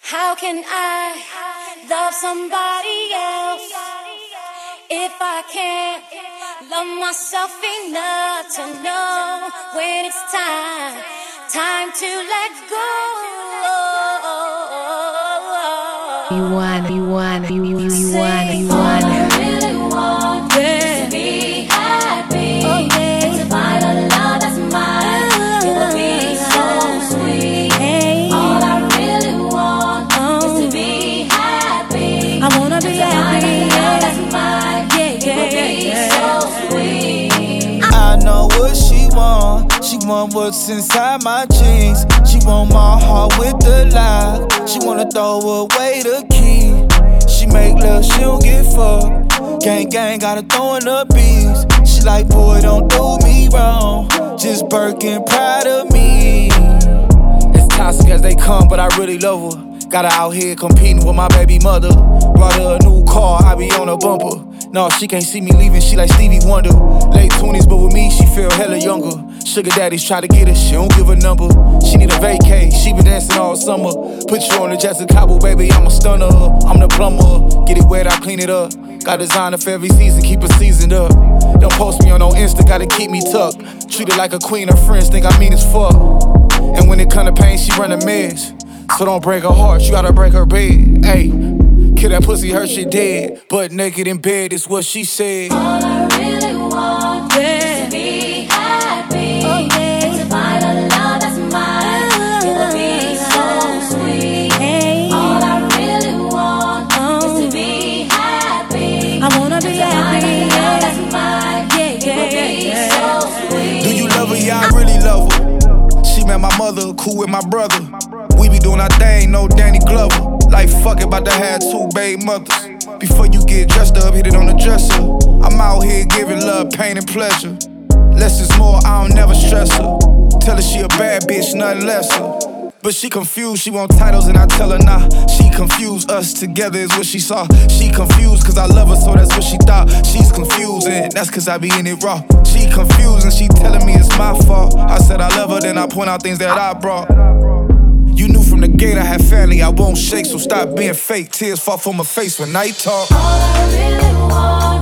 How can I love somebody else if I can't love myself enough to know when it's time, time to let go? You want, you want, you, want, want. What's inside my jeans. She want my heart with the lock. She wanna throw away the key. She make love, she don't get fucked. Gang gang, gotta throw in the beats. She like, boy, don't do me wrong. Just Birkin, proud of me. As toxic as they come, but I really love her. Got her out here competing with my baby mother. Brought her a new car, I be on a bumper. No, she can't see me leaving, she like Stevie Wonder. Late 20s, but with me, Sugar daddies try to get her, she don't give a number. She need a vacay, she been dancing all summer. Put you on the Jessica Cabo, baby, I'm a stunner. I'm the plumber. Get it wet, I clean it up. Got designer for every season, keep it seasoned up. Don't post me on no Insta, gotta keep me tucked. Treat her like a queen, her friends think I mean as fuck. And when it come to pain, she run a mess. So don't break her heart, you gotta break her bed. Hey, kill that pussy, her shit dead. But naked in bed is what she said. Mother, cool with my brother. We be doing our thing, no Danny Glover. Like fuck it, to have two baby mothers. Before you get dressed up, hit it on the dresser. I'm out here giving love, pain, and pleasure. Less is more, I don't never stress her. Tell her she a bad bitch, nothing lesser. But she confused, she want titles and I tell her nah. She confused, us together is what she saw. She confused cause I love her, so that's what she thought. She's confused and that's cause I be in it raw. She confused and she telling me it's my fault. I said I love her, then I point out things that I brought. You knew from the gate I had family, I won't shake, so stop being fake. Tears fall from my face when night talk. All I really want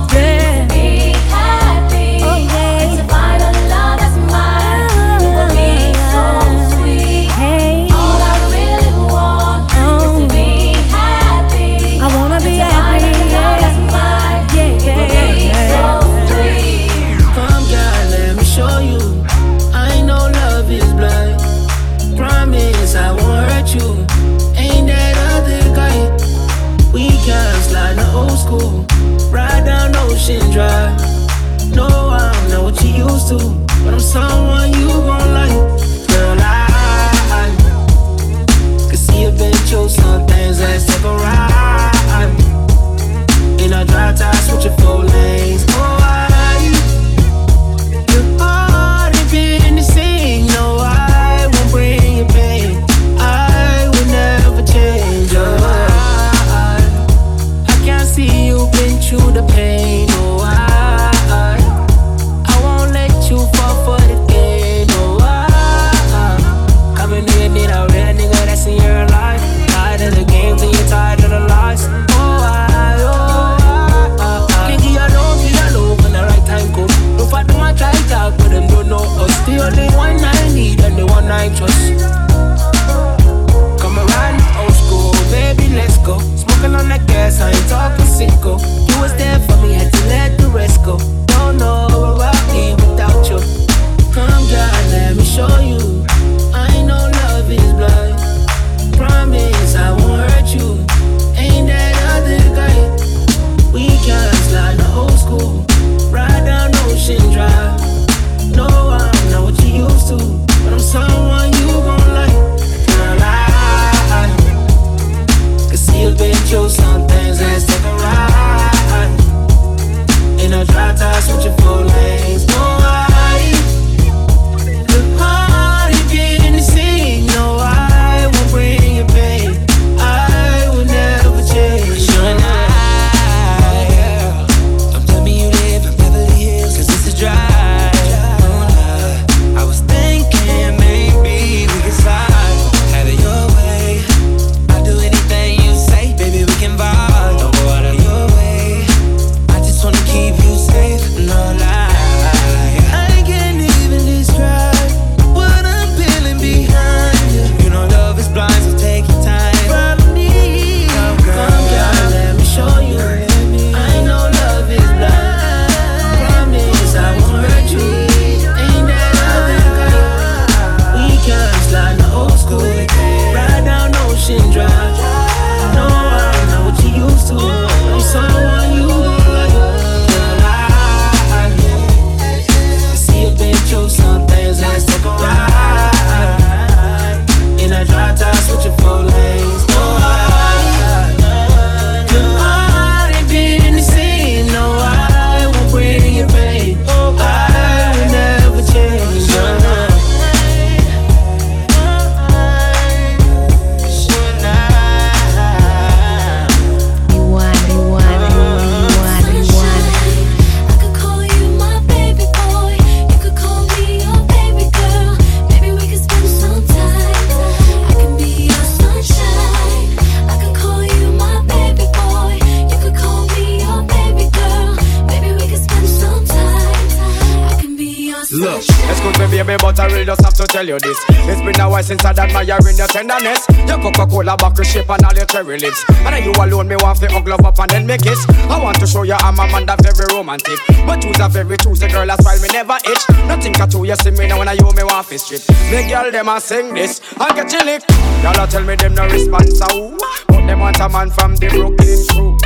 baby, but I really just have to tell you this. It's been a while since I'd admiring your tenderness. Your Coca-Cola bottle shape and all your cherry lips. And you alone, me want to hug up and then make kiss. I want to show you I'm a man that very romantic. But choose a very choosy girl, that's why me never itch. Nothing at all, you see me now when I you me want to strip. Me girl, them a sing this and get you lick. Y'all tell me them no response, so But them want a man from the Brooklyn crew.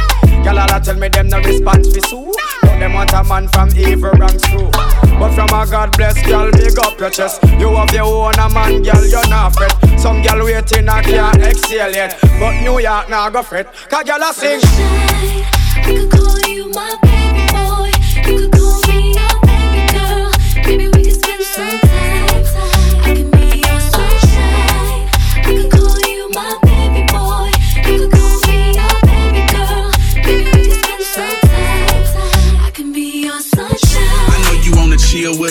Y'all all tell me them no response for Sue. But them want a man from evil ranks too. But from a God bless girl, big up your chest. You have your own a man, girl, you're not fret. Some girl waiting, I can't exhale yet. But New York now go fret. Cause girl I sing. I could call you my baby boy. You could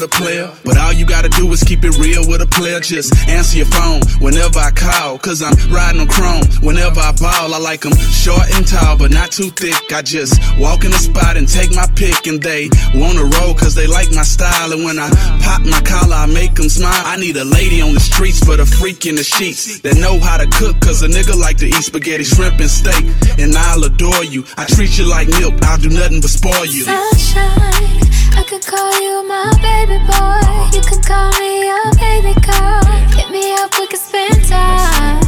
a player, but all you gotta do is keep it real with a player. Just answer your phone whenever I call, cause I'm riding on chrome. Whenever I ball, I like them short and tall, but not too thick. I just walk in the spot and take my pick, and they wanna roll cause they like my style. And when I pop my collar, I make them smile. I need a lady on the streets for the freak in the sheets that know how to cook, cause a nigga like to eat spaghetti, shrimp, and steak. And I'll adore you. I treat you like milk, I'll do nothing but spoil you. Sunshine, I could call you my baby boy. You could call me your baby girl. Hit me up, we could spend time.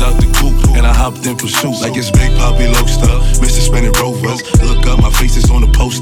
out the. And I hopped in pursuit. Like it's Big Poppy Lobster. Mr. Spinning Rovers. Look up, my face is on the poster.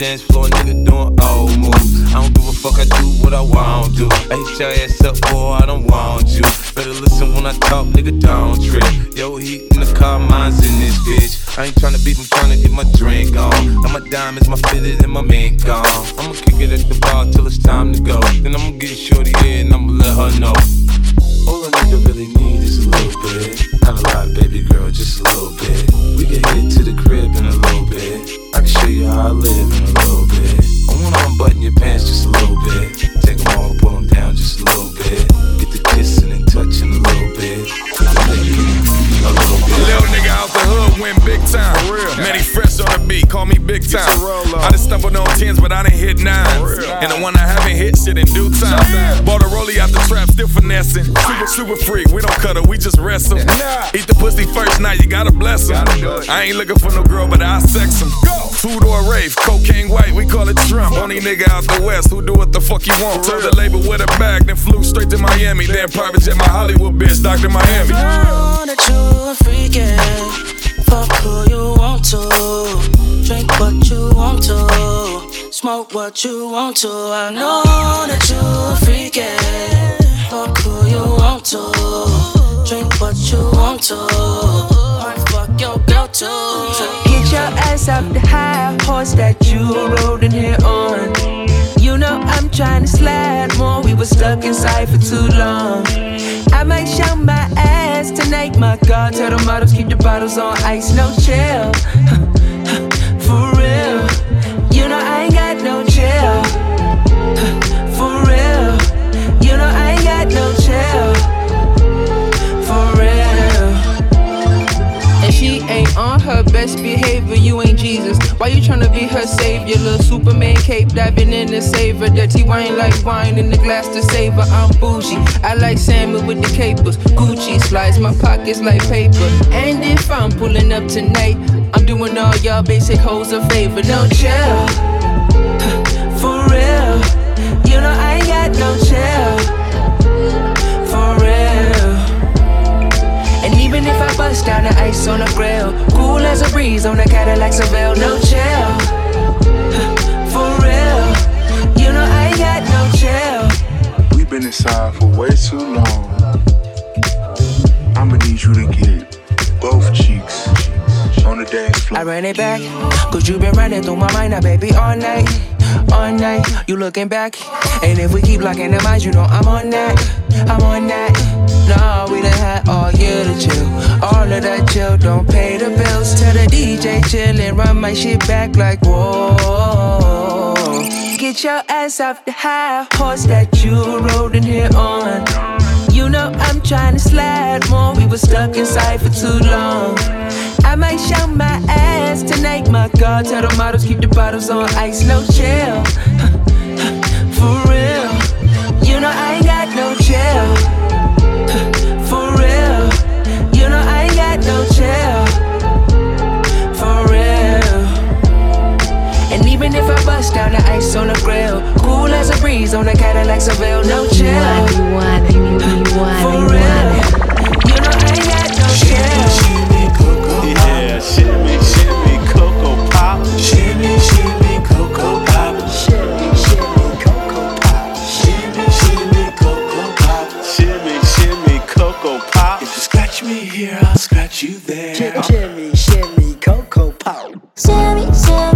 Dance floor, nigga doing old moves. I don't give a fuck, I do what I want to. I hit your ass up, boy, I don't want you. Better listen when I talk, nigga, don't trip. Yo, heat in the car, mine's in this bitch. I ain't tryna beat, I'm tryna get my drink on. And my diamonds, my fitted, and my mink on. I'ma kick it at the bar till it's time to go. Then I'ma get shorty and I'ma let her know. All a nigga really need is a little bit. Not a lot, baby girl, just a little bit. We can head to the crib in a little bit. I can show you how I live in a little bit. I wanna unbutton your pants just a little bit. Take them off, pull them down just a little bit. Tens, but I done hit nines. And the one I haven't hit shit in due time. Bought a rollie out the trap, still finessing. Super, super freak, we don't cut her, we just wrestle. Eat the pussy first night, you gotta bless him. I ain't looking for no girl, but I sex him. Two door rave, cocaine white, we call it Trump. Only nigga out the west who do what the fuck he want. Told the label with a bag, then flew straight to Miami. Then private jet my Hollywood bitch, Dr. Miami. What you want to. I know that you a freakin'. Fuck who you want to. Drink what you want to. Might fuck your girl too. Get your ass off the high horse that you rode in here on. You know I'm trying to slide more. We were stuck inside for too long. I might show my ass tonight, my God. Tell the models keep the bottles on ice, no chill. savior? Little Superman cape diving in save her. Dirty wine like wine in the glass to savor. I'm bougie. I like salmon with the capers. Gucci slides my pockets like paper. And if I'm pulling up tonight, I'm doing all y'all basic hoes a favor. No chill. For real. You know I ain't got no chill. For real. And even if I bust down the ice on the grill, cool as a breeze on the Cadillac Seville, no chill. Chill. We've been inside for way too long. I'ma need you to get both cheeks on the dance floor. I ran it back, cause you been running through my mind now, baby, all night. All night, you looking back. And if we keep locking the minds, you know I'm on that. I'm on that. No, we done had all year to chill. All of that chill, don't pay the bills. Tell the DJ chill and run my shit back like whoa. Get your ass off the high horse that you rode in here on. You know I'm trying to slide more. We were stuck inside for too long. I might show my ass tonight, my God. Tell the models keep the bottles on ice, no chill. For real, you know I ain't got no chill. For real, you know I ain't got no chill. Down the ice on the grill, cool as a breeze on the Cadillac Seville, no chill. You want, you want, you want, For real, want. you know I ain't got no chill. Yeah, shimmy, shimmy, cocoa pop. Shimmy, shimmy, cocoa pop. Shimmy, shimmy, cocoa pop. Shimmy, shimmy, cocoa pop. Shimmy, shimmy, cocoa pop. If you scratch me here, I'll scratch you there. Shimmy, shimmy, cocoa pop. Shimmy, shimmy,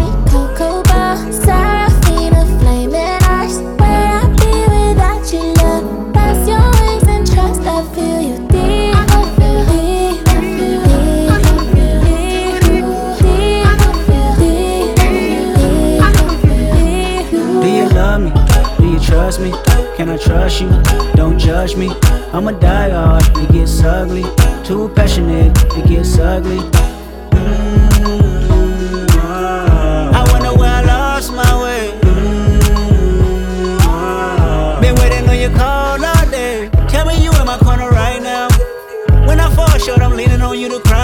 I'm a diehard, it gets ugly. Too passionate, it gets ugly. I wonder where I lost my way. Been waiting on your call all day. Tell me you in my corner right now. When I fall short, I'm leaning on you to cry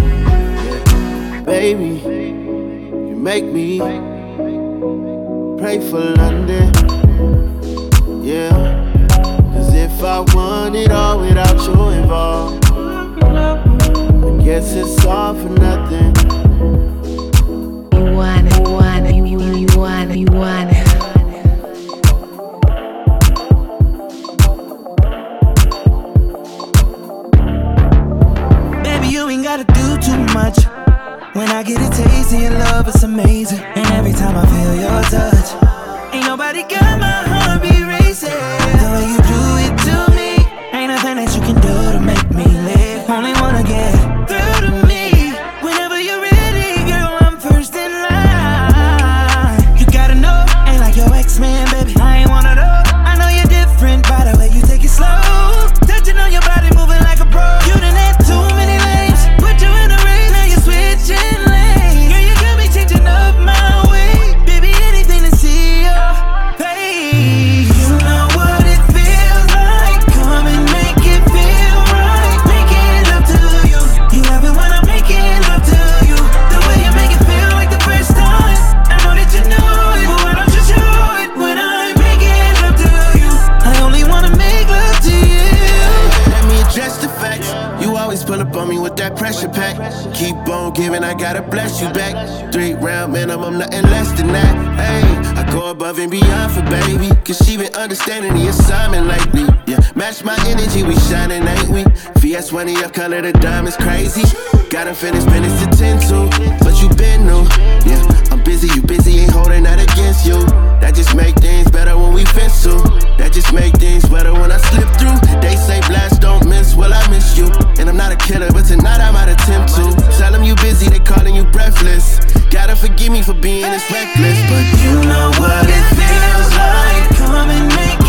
Baby, you make me pray for London. Yeah. Cause if I want it all without you involved, I guess it's all for nothing. You want, you want, you, you, want, you want. Baby, I get a taste of your love, it's amazing. And every time I feel your touch, ain't nobody got my understanding the assignment lately. Yeah, match my energy, we shining, ain't we? VS20 up, color the diamonds crazy. Gotta finish finish to 10 to, but you been new. Yeah, I'm busy, you busy, ain't holding that against you. That just make things better when we fence to. That just make things better when I slip through. They say blast don't miss, well I miss you. And I'm not a killer, but tonight I might attempt to. Tell them you busy, they calling you breathless. Gotta forgive me for being this reckless, but you know what it feels like. Come and make